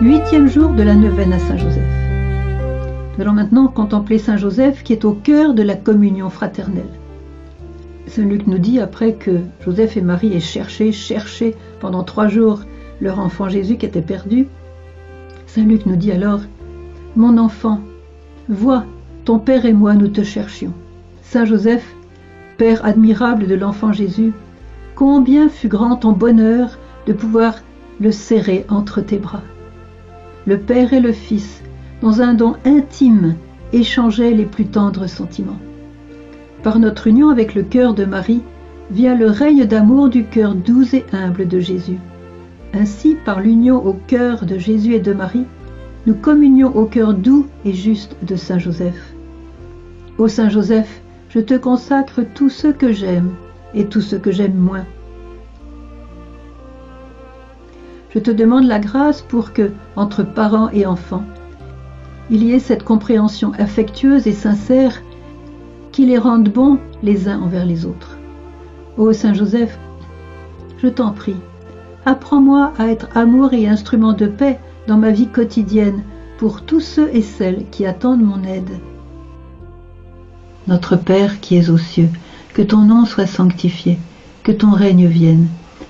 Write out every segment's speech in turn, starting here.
Huitième jour de la neuvaine à Saint Joseph. Nous allons maintenant contempler Saint Joseph qui est au cœur de la communion fraternelle. Saint Luc nous dit après que Joseph et Marie aient cherché, cherché pendant trois jours leur enfant Jésus qui était perdu. Saint Luc nous dit alors Mon enfant, vois, ton Père et moi nous te cherchions. Saint Joseph, Père admirable de l'enfant Jésus, combien fut grand ton bonheur de pouvoir le serrer entre tes bras. Le Père et le Fils, dans un don intime, échangeaient les plus tendres sentiments. Par notre union avec le cœur de Marie, vient le règne d'amour du cœur doux et humble de Jésus. Ainsi, par l'union au cœur de Jésus et de Marie, nous communions au cœur doux et juste de Saint Joseph. Ô Saint Joseph, je te consacre tout ce que j'aime et tout ce que j'aime moins. Je te demande la grâce pour que, entre parents et enfants, il y ait cette compréhension affectueuse et sincère qui les rende bons les uns envers les autres. Ô Saint Joseph, je t'en prie, apprends-moi à être amour et instrument de paix dans ma vie quotidienne pour tous ceux et celles qui attendent mon aide. Notre Père qui es aux cieux, que ton nom soit sanctifié, que ton règne vienne,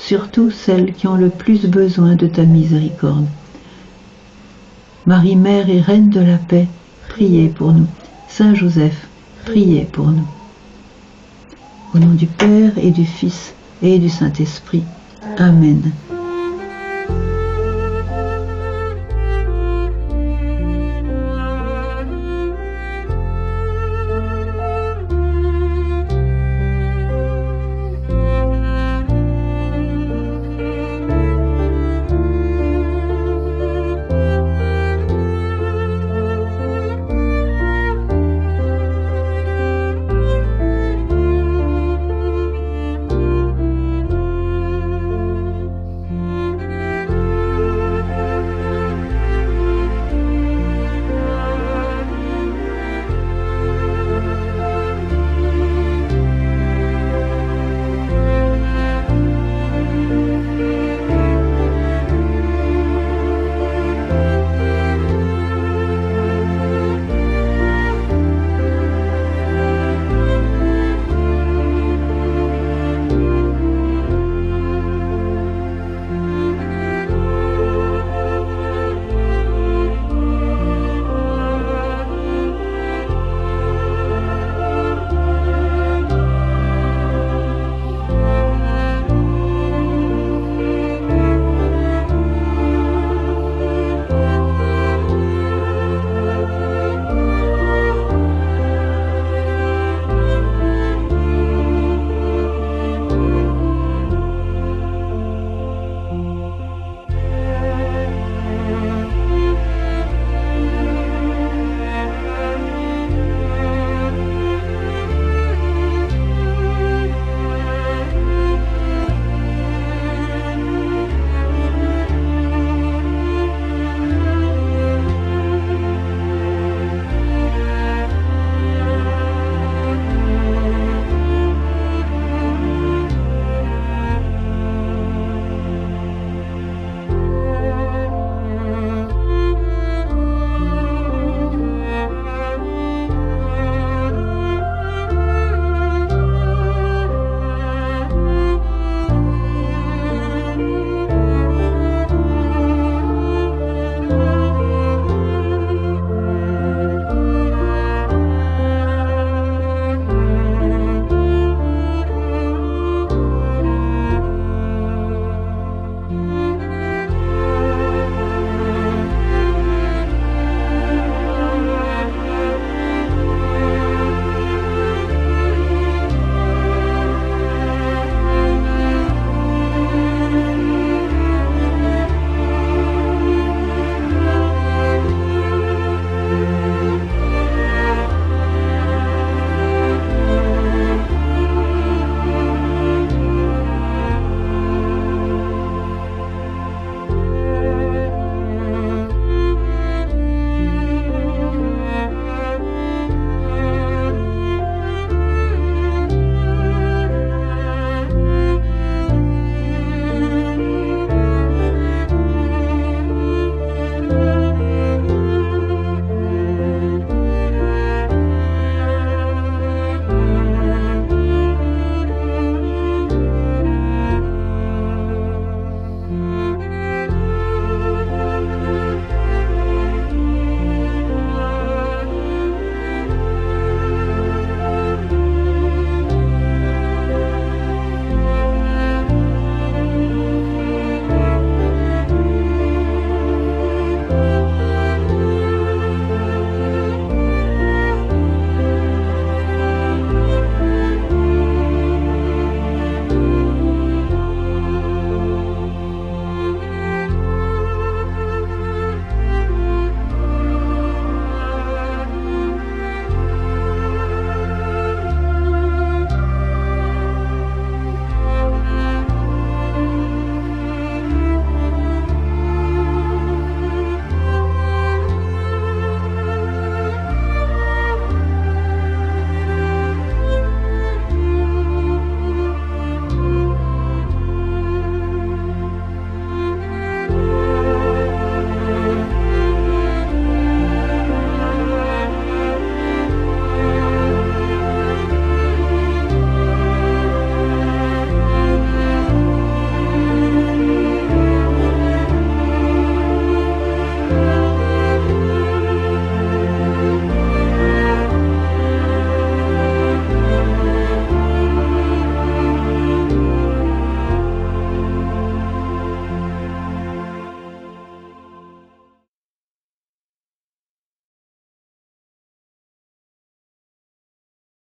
surtout celles qui ont le plus besoin de ta miséricorde. Marie, Mère et Reine de la paix, priez pour nous. Saint Joseph, priez pour nous. Au nom du Père et du Fils et du Saint-Esprit. Amen.